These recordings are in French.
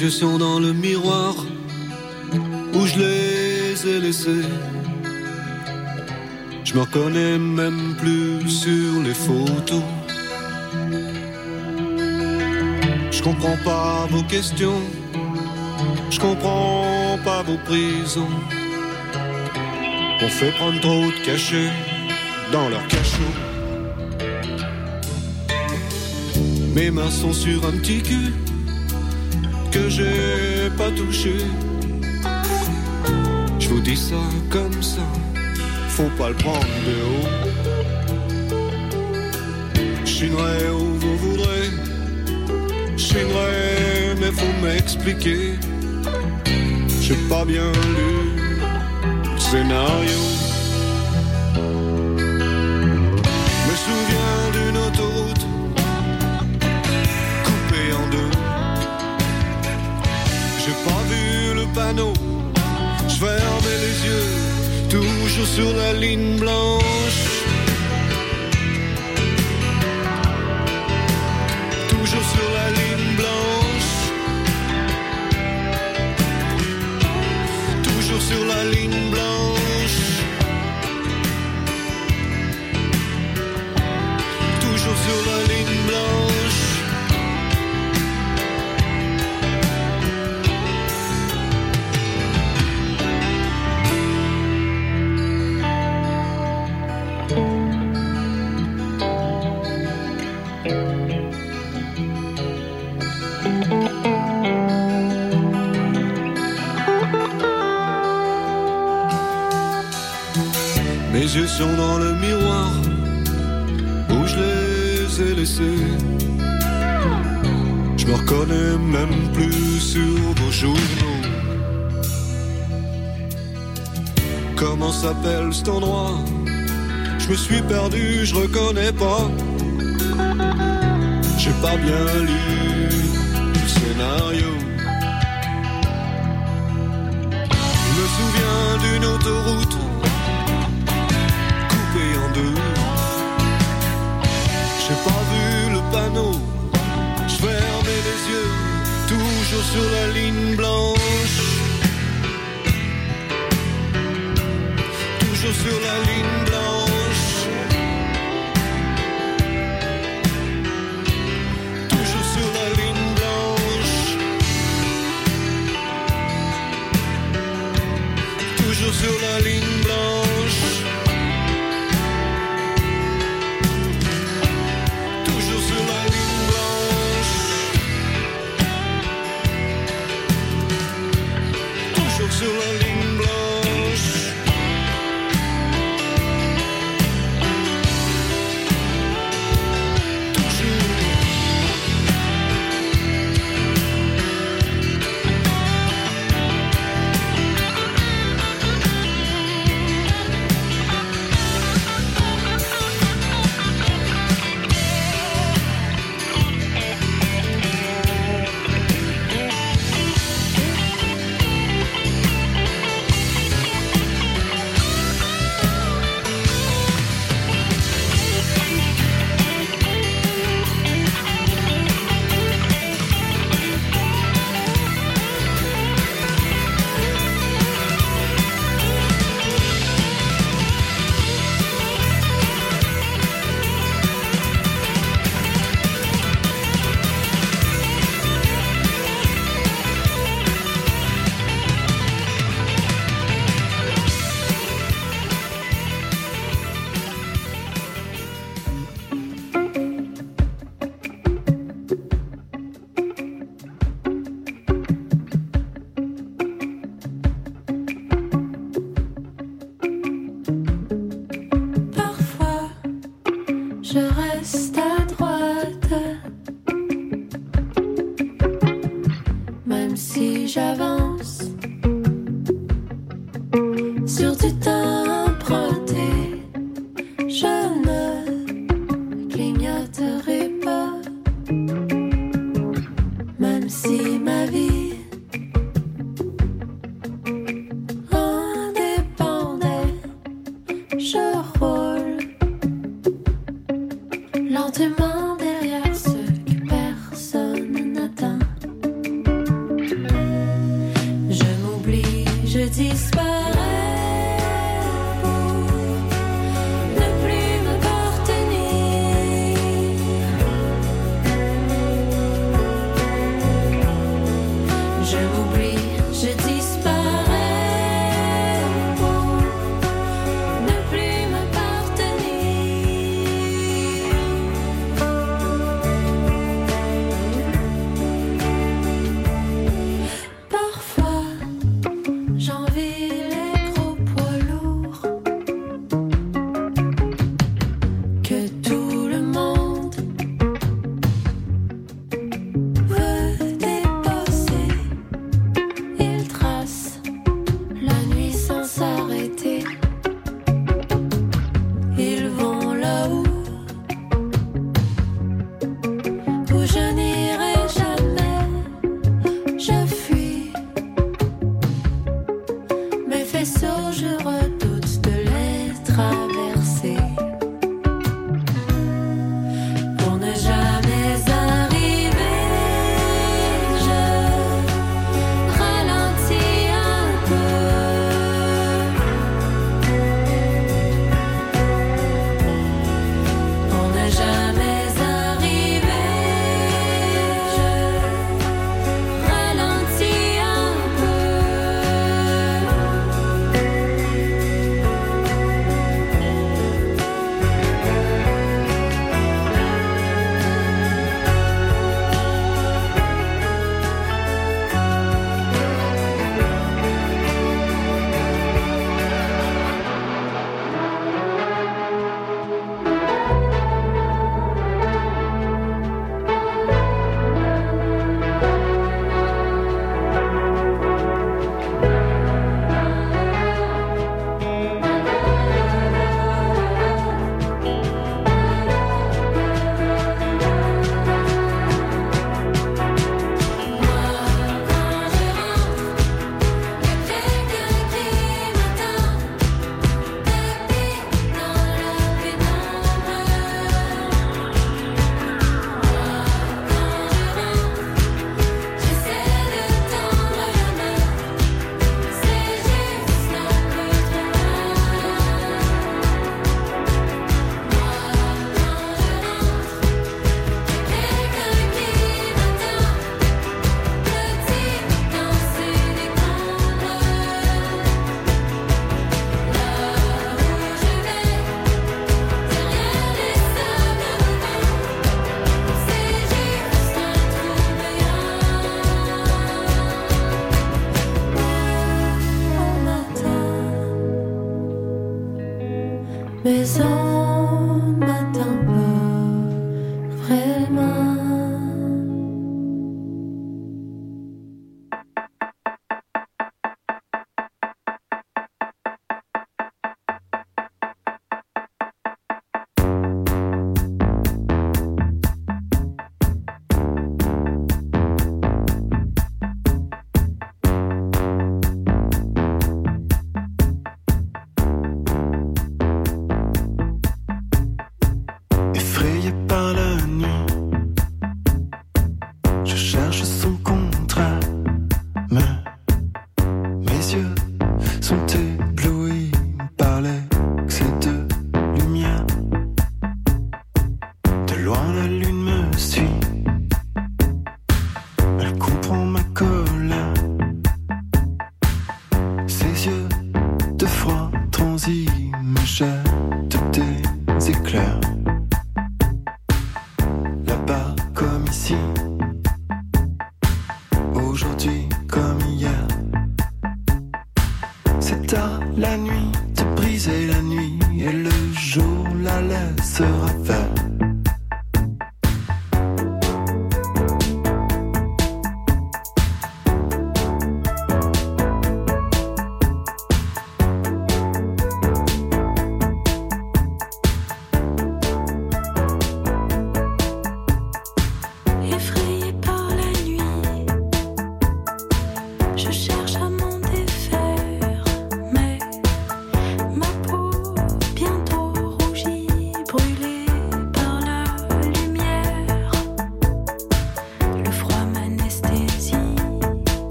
Mes yeux sont dans le miroir où je les ai laissés. Je me reconnais même plus sur les photos. Je comprends pas vos questions. Je comprends pas vos prisons. On fait prendre trop de cachets dans leur cachot. Mes mains sont sur un petit cul que j'ai pas touché. Je vous dis ça comme ça, faut pas le prendre de haut. Chinerai où vous voudrez, chinerai, mais faut m'expliquer. J'ai pas bien lu le scénario. Toujours sur la ligne blanche. Toujours sur la ligne blanche. Toujours sur la ligne blanche. Toujours sur la ligne blanche. S'appelle cet endroit Je me suis perdu, je reconnais pas. J'ai pas bien lu le scénario. Je me souviens d'une autoroute coupé en deux. J'ai pas vu le panneau, je fermais les yeux, toujours sur la ligne blanche. Toujours sur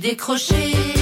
décroché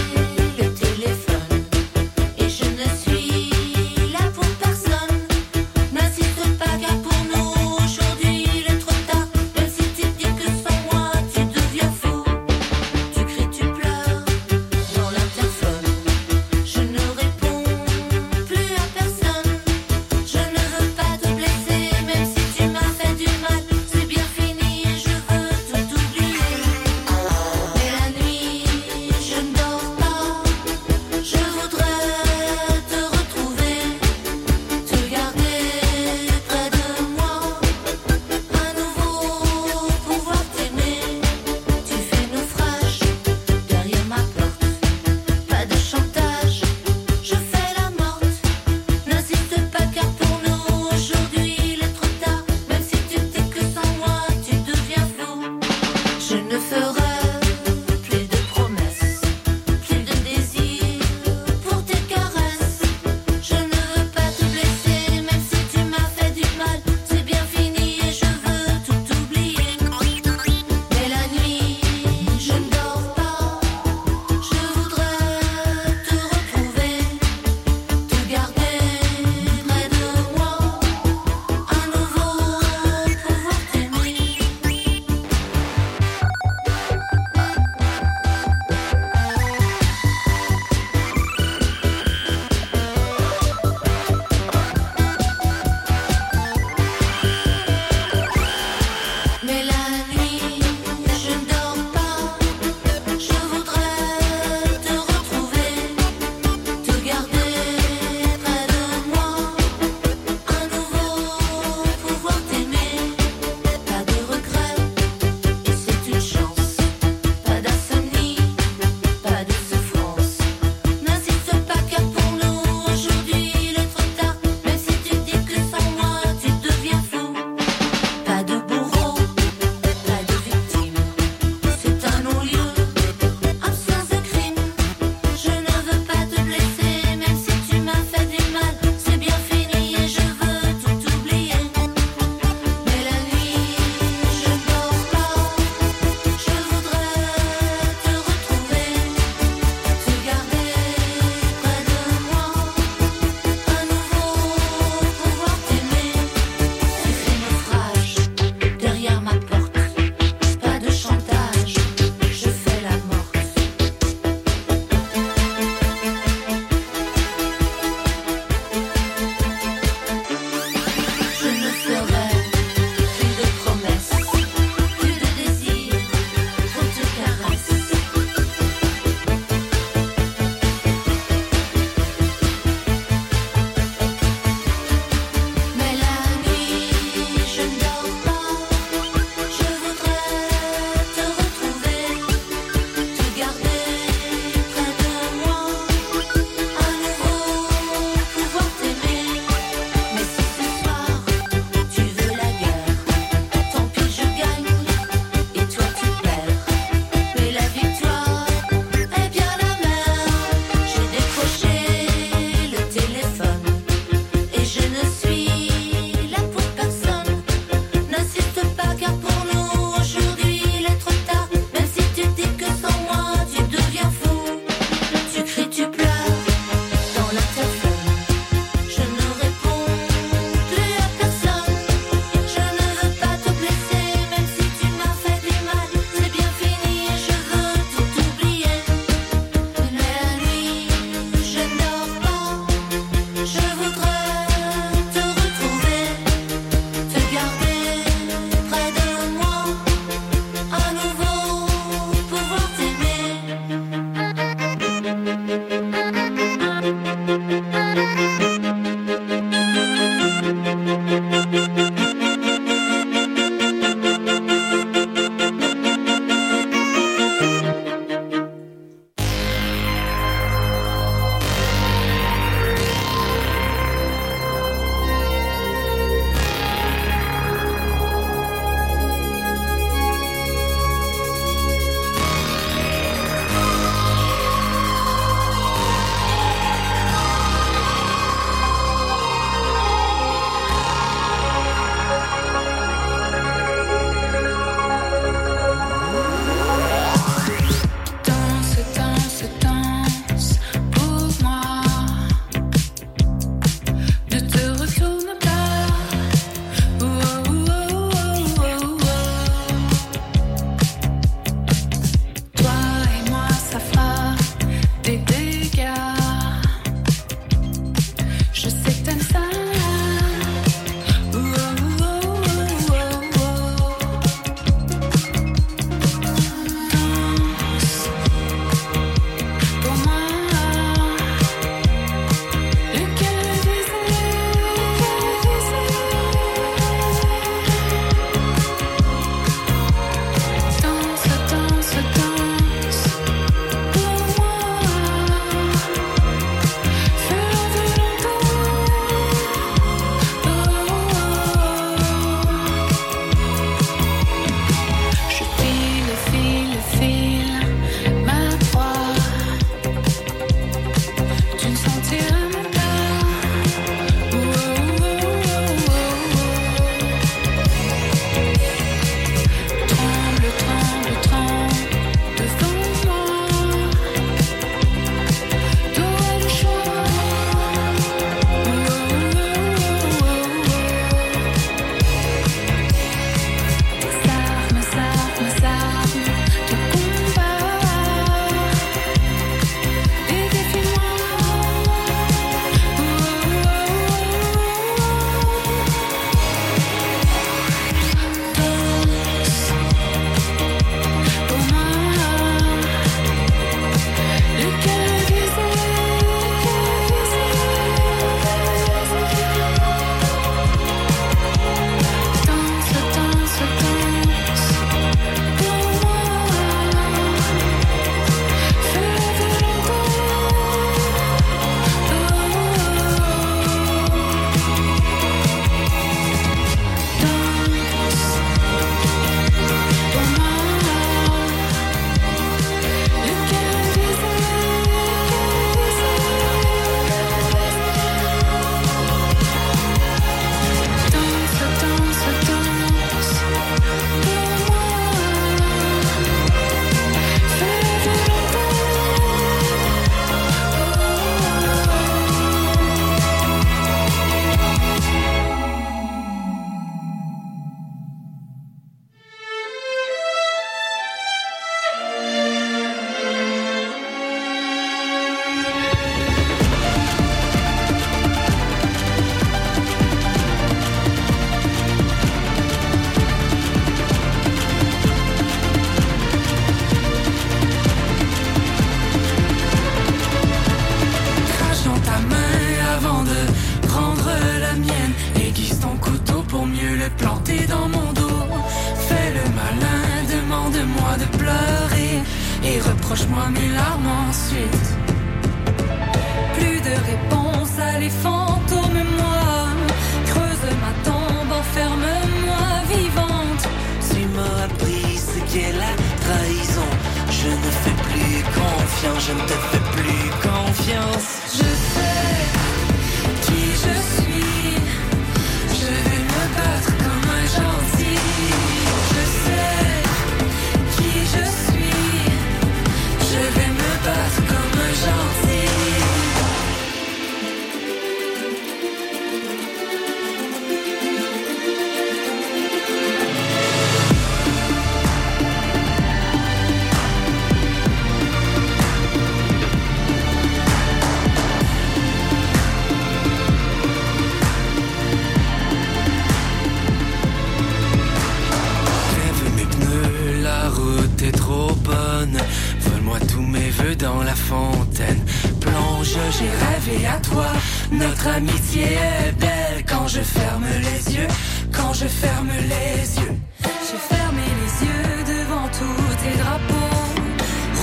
Vole-moi tous mes voeux dans la fontaine. Plonge, j'ai rêvé à toi. Notre amitié est belle quand je ferme les yeux. Quand je ferme les yeux. J'ai fermé les yeux devant tous tes drapeaux.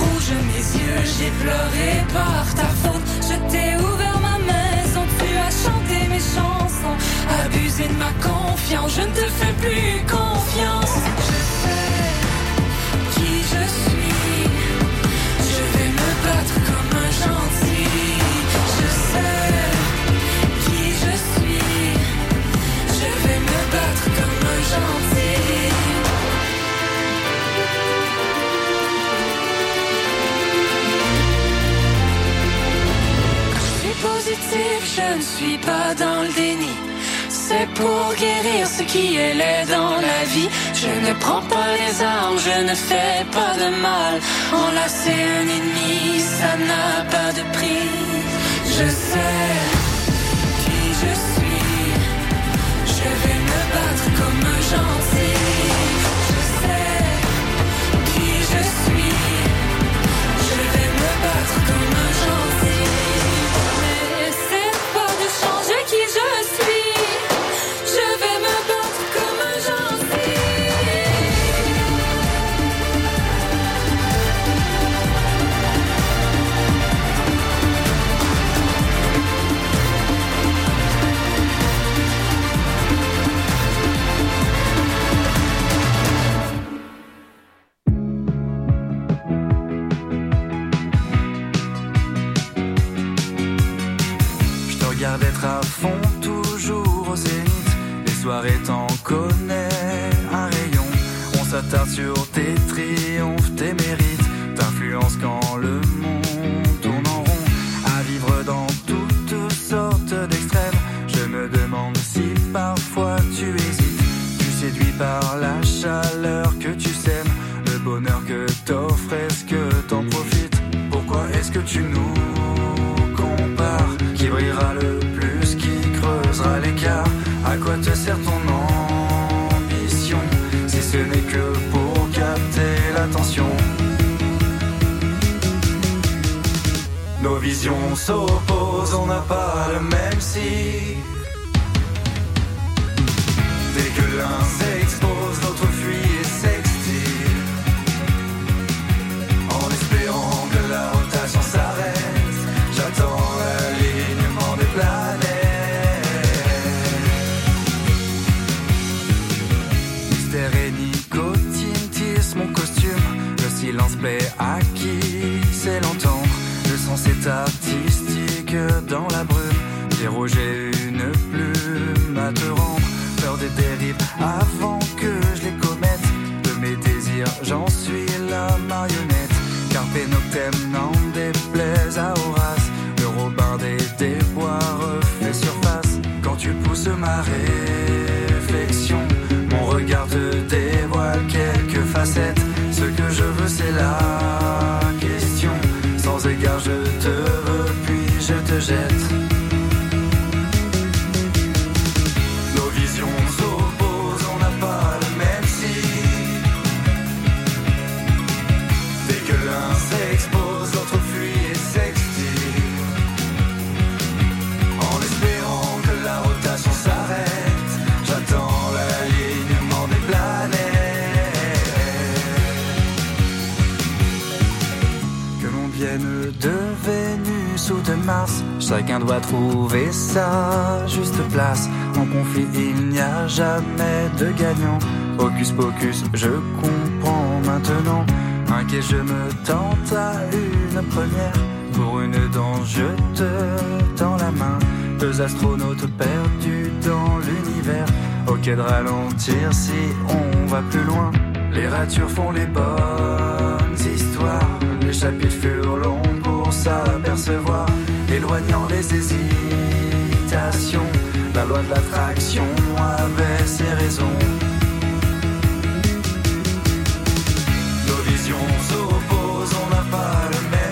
Rouge mes yeux, j'ai pleuré par ta faute. Je t'ai ouvert ma maison, tu as chanté mes chansons. Abusé de ma confiance, je ne te fais plus confiance. Je sais qui je suis je ne suis pas dans le déni. C'est pour guérir ce qui est laid dans la vie. Je ne prends pas les armes, je ne fais pas de mal. Enlacer un ennemi, ça n'a pas de prix. Je sais regarde être à fond, toujours au zénith. Les soirées t'en connais un rayon. On s'attarde sur tes triomphes, tes mérites. T'influences quand le monde tourne en rond. À vivre dans toutes sortes d'extrêmes. Je me demande si parfois tu hésites. Tu séduis par la chaleur que tu sèmes. Le bonheur que t'offres, est-ce que t'en profites? Pourquoi est-ce que tu nous le plus, qui creusera l'écart. À quoi te sert ton ambition Si ce n'est que pour capter l'attention? Nos visions s'opposent, on n'a pas le même si. Dès que l'un s'expose, artistique dans la brume. J'ai une plume à te rendre. Peur des dérives avant que je les commette. De mes désirs j'en suis la marionnette. Carpe noctem n'en déplaise à Horace. Le Robin des déboires refait surface. Quand tu pousses ma réflexion Mon regard te dévoile quelques facettes. Ce que je veux c'est la question. Sans égard je te puis je te jette Chacun doit trouver sa juste place. En conflit il n'y a jamais de gagnant. Hocus pocus je comprends maintenant. Inquiet je me tente à une première. Pour une danse je te tends la main. Deux astronautes perdus dans l'univers. Ok de ralentir si on va plus loin. Les ratures font les bonnes histoires. Les chapitres furent longs pour s'apercevoir Éloignant les hésitations. La loi de l'attraction avait ses raisons. Nos visions s'opposent, on n'a pas le même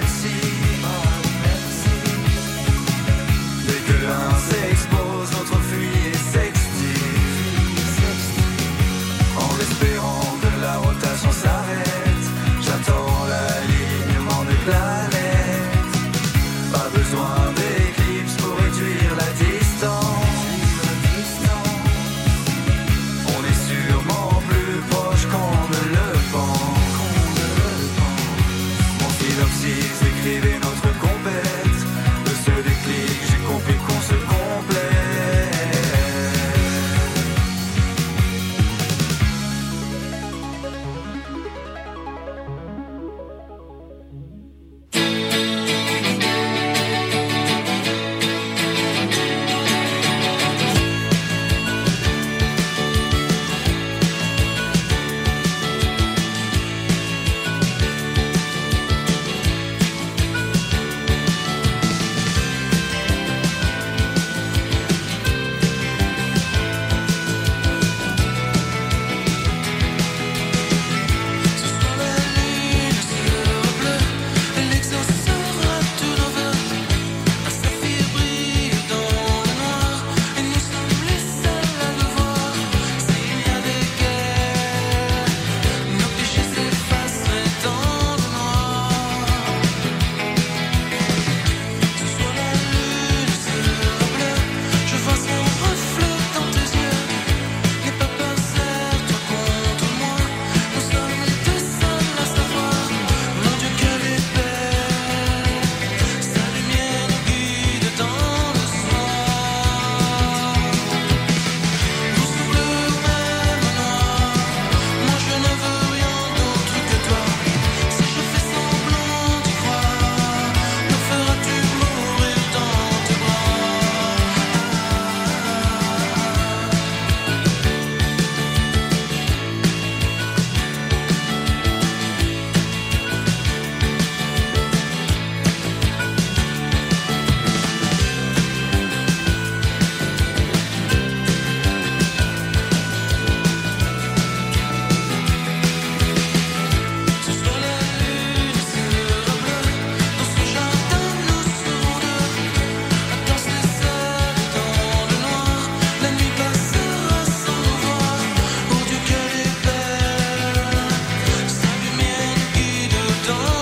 don't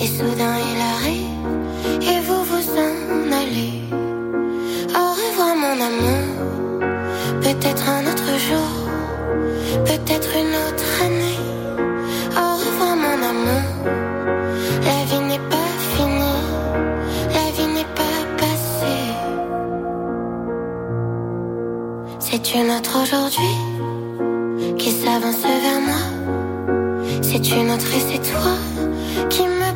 Et soudain il arrive Et vous vous en allez. Au revoir mon amour. Peut-être un autre jour Peut-être une autre année. Au revoir mon amour. La vie n'est pas finie La vie n'est pas passée. C'est une autre aujourd'hui Qui s'avance vers moi. C'est une autre et c'est toi Qui me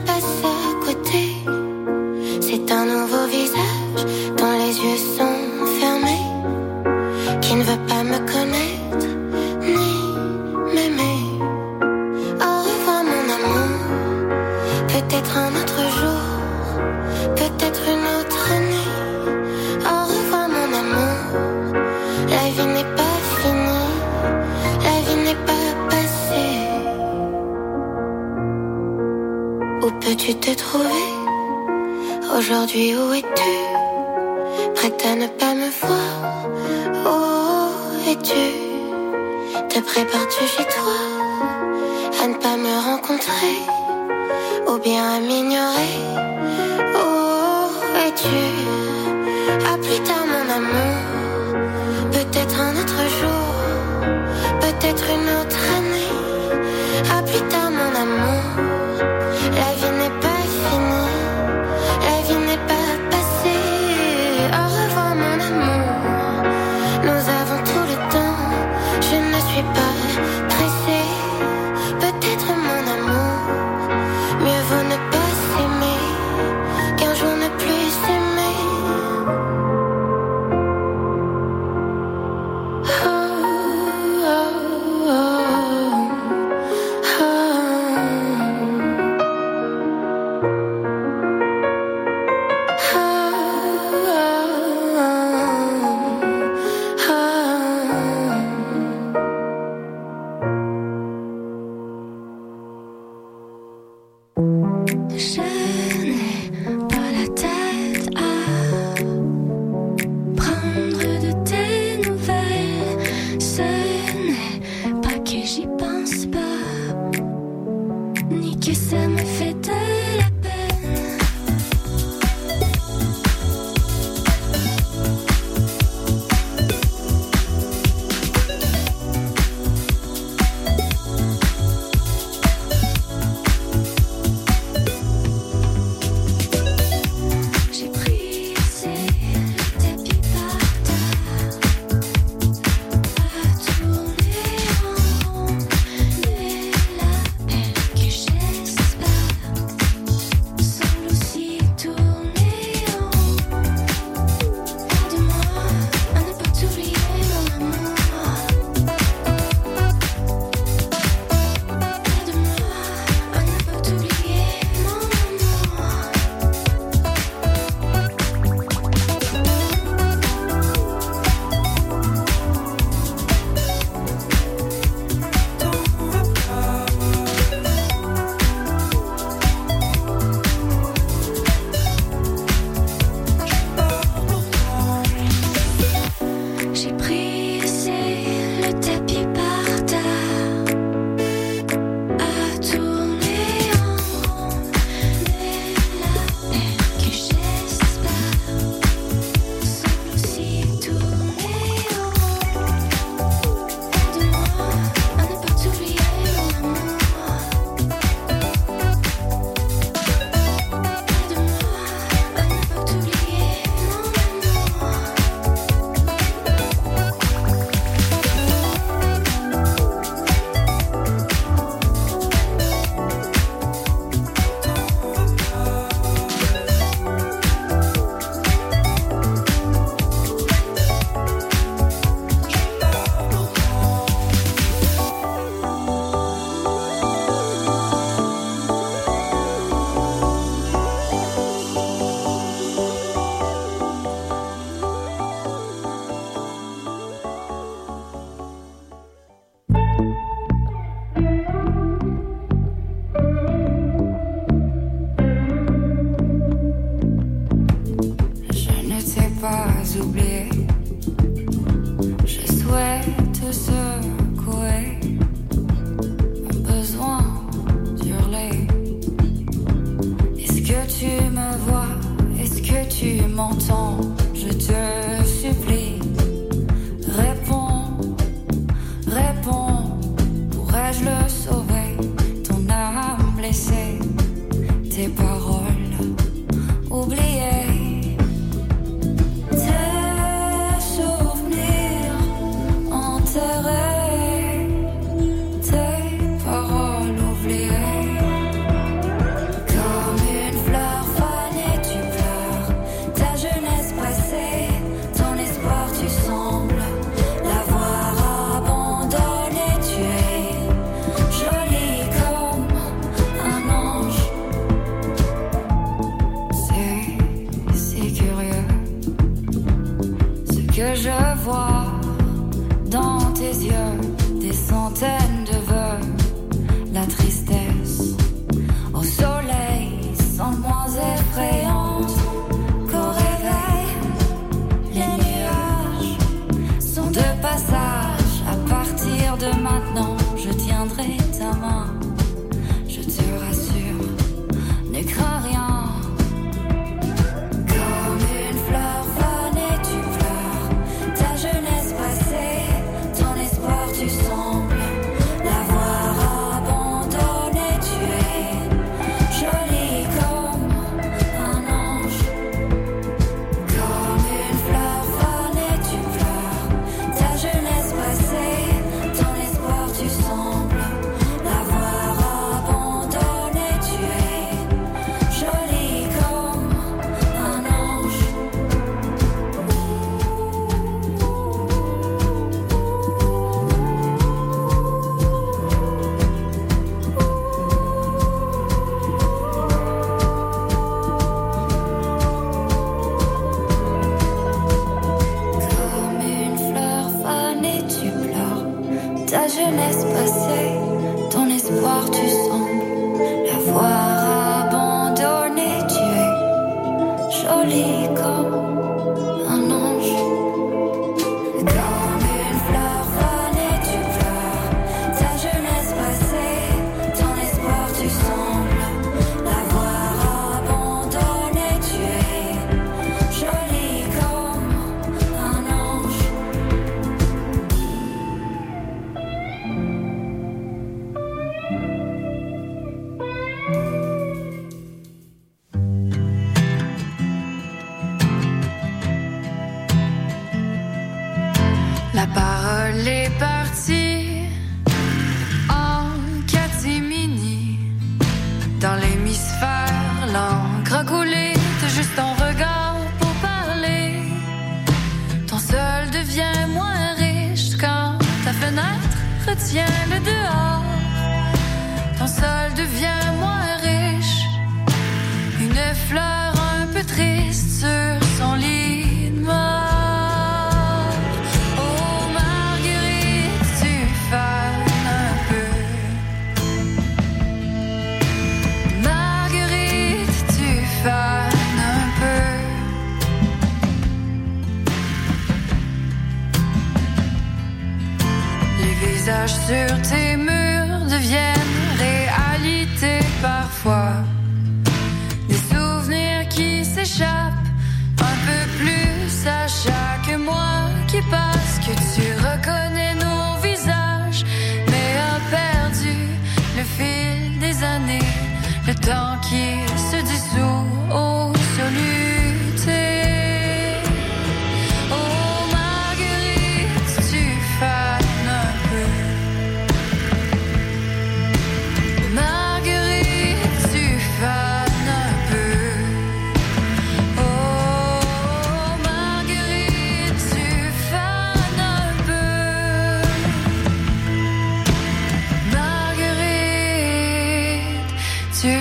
tu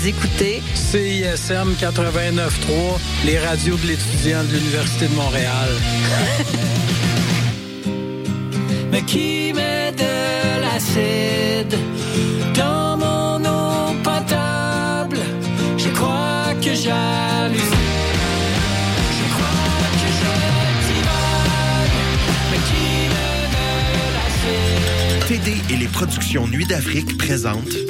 CISM 89.3, les radios de l'étudiant de l'Université de Montréal. Mais qui met de l'acide dans mon eau potable? Je crois que j'hallucine. TD et les productions Nuit d'Afrique présentent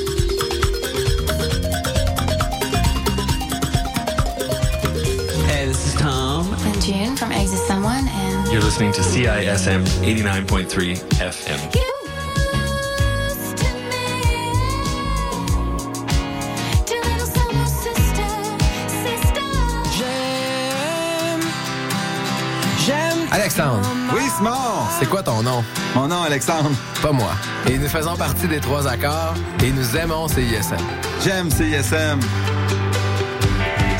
You're listening to CISM 89.3 FM. J'aime. Alexandre. Oui, Simon. C'est quoi ton nom? Mon nom, Alexandre. Pas moi. Et nous faisons partie des trois accords et nous aimons CISM. J'aime CISM.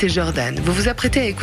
C'est Jordan. Vous vous apprêtez à écouter